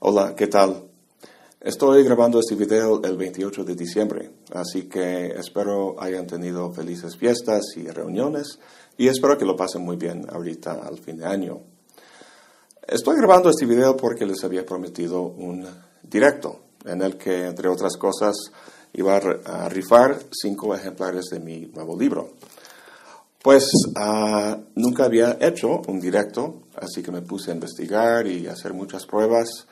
Hola, ¿qué tal? Estoy grabando este video el 28 de diciembre, así que espero hayan tenido felices fiestas y reuniones y espero que lo pasen muy bien ahorita al fin de año. Estoy grabando este video porque les había prometido un directo en el que, entre otras cosas, iba a rifar cinco ejemplares de mi nuevo libro. Pues nunca había hecho un directo, así que me puse a investigar y hacer muchas pruebas.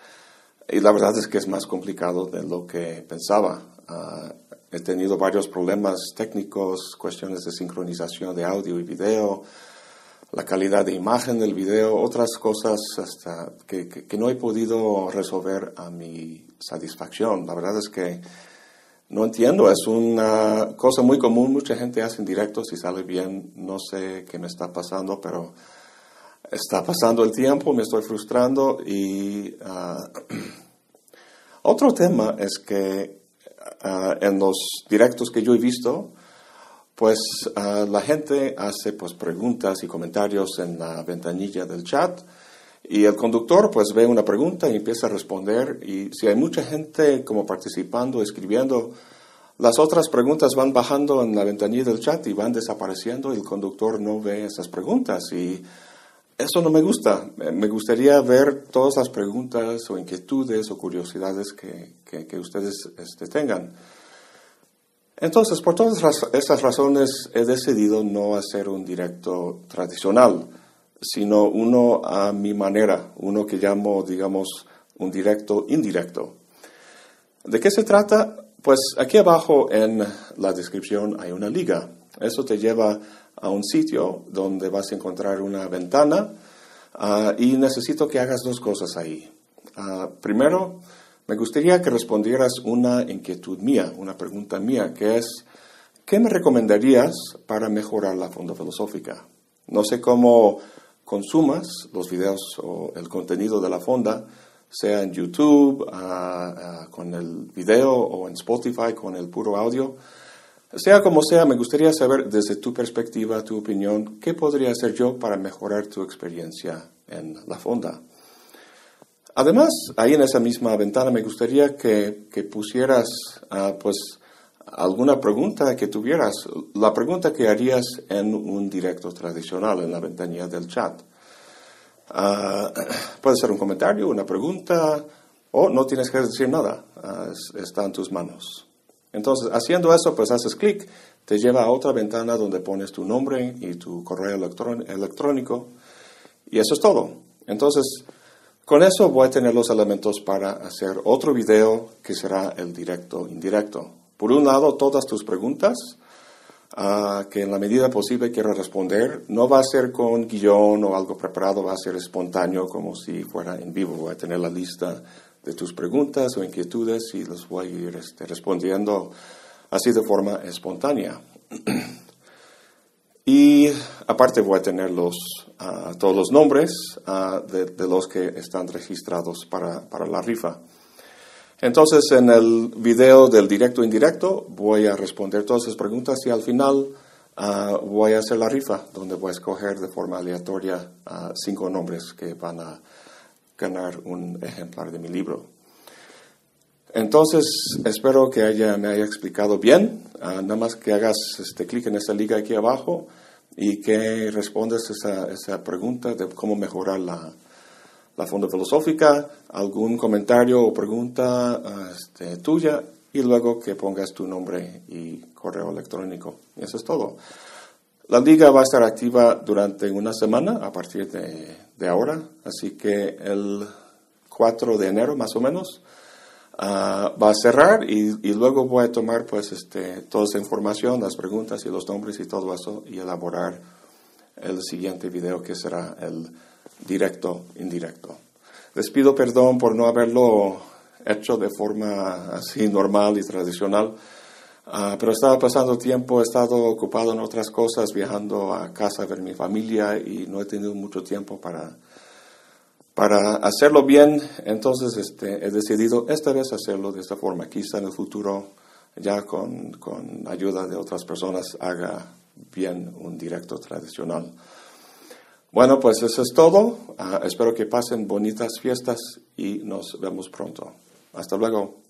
Y la verdad es que es más complicado de lo que pensaba. Ah, he tenido varios problemas técnicos, cuestiones de sincronización de audio y video, la calidad de imagen del video, otras cosas hasta que, que no he podido resolver a mi satisfacción. La verdad es que no entiendo, es una cosa muy común, mucha gente hace en directo, si sale bien, no sé qué me está pasando, pero está pasando el tiempo, me estoy frustrando y ah, otro tema es que ah, en los directos que yo he visto, pues ah, la gente hace pues preguntas y comentarios en la ventanilla del chat y el conductor pues ve una pregunta y empieza a responder y si hay mucha gente como participando, escribiendo, las otras preguntas van bajando en la ventanilla del chat y van desapareciendo y el conductor no ve esas preguntas y eso no me gusta. Me gustaría ver todas las preguntas o inquietudes o curiosidades que, que, ustedes este, tengan. Entonces, por todas estas razones he decidido no hacer un directo tradicional sino uno a mi manera, uno que llamo, digamos, un directo indirecto. ¿De qué se trata? Pues aquí abajo en la descripción hay una liga. Eso te lleva a un sitio donde vas a encontrar una ventana ah, y necesito que hagas dos cosas ahí. Ah, primero, me gustaría que respondieras una inquietud mía, una pregunta mía, que es, ¿qué me recomendarías para mejorar la fonda filosófica? No sé cómo consumas los videos o el contenido de la fonda, sea en YouTube ah, ah, con el video o en Spotify con el puro audio. Sea como sea, me gustaría saber desde tu perspectiva, tu opinión, qué podría hacer yo para mejorar tu experiencia en la fonda. Además, ahí en esa misma ventana me gustaría que, que pusieras uh, pues, alguna pregunta que tuvieras, la pregunta que harías en un directo tradicional, en la ventanilla del chat. Ah, puede ser un comentario, una pregunta, o no tienes que decir nada, ah, está en tus manos. Entonces, haciendo eso, pues haces clic, te lleva a otra ventana donde pones tu nombre y tu correo electrónico, y eso es todo. Entonces, con eso voy a tener los elementos para hacer otro video que será el directo indirecto. Por un lado, todas tus preguntas, uh, que en la medida posible quiero responder. No va a ser con guion o algo preparado, va a ser espontáneo, como si fuera en vivo. Voy a tener la lista de tus preguntas o inquietudes y los voy a ir este, respondiendo así de forma espontánea. y aparte voy a tener los, uh, todos los nombres uh, de, de, los que están registrados para, para la rifa. Entonces, en el video del directo indirecto voy a responder todas esas preguntas y al final uh, voy a hacer la rifa, donde voy a escoger de forma aleatoria uh, cinco nombres que van a ganar un ejemplar de mi libro. Entonces, espero que haya, me haya explicado bien. Uh, nada más que hagas este clic en esta liga aquí abajo y que respondas esa, esa pregunta de cómo mejorar la, la Fonda Filosófica, algún comentario o pregunta este, tuya y luego que pongas tu nombre y correo electrónico. Y eso es todo. La liga va a estar activa durante una semana a partir de, ahora, así que el 4 de enero más o menos ah, va a cerrar y, y, luego voy a tomar pues este, toda esa información, las preguntas y los nombres y todo eso y elaborar el siguiente video que será el directo, indirecto. Les pido perdón por no haberlo hecho de forma así normal y tradicional, uh, pero estaba pasando tiempo, he estado ocupado en otras cosas, viajando a casa a ver mi familia y no he tenido mucho tiempo para, para hacerlo bien, entonces este, he decidido esta vez hacerlo de esta forma. Quizá en el futuro, ya con, con ayuda de otras personas, haga bien un directo tradicional. Bueno, pues eso es todo. Ah, espero que pasen bonitas fiestas y nos vemos pronto. Hasta luego.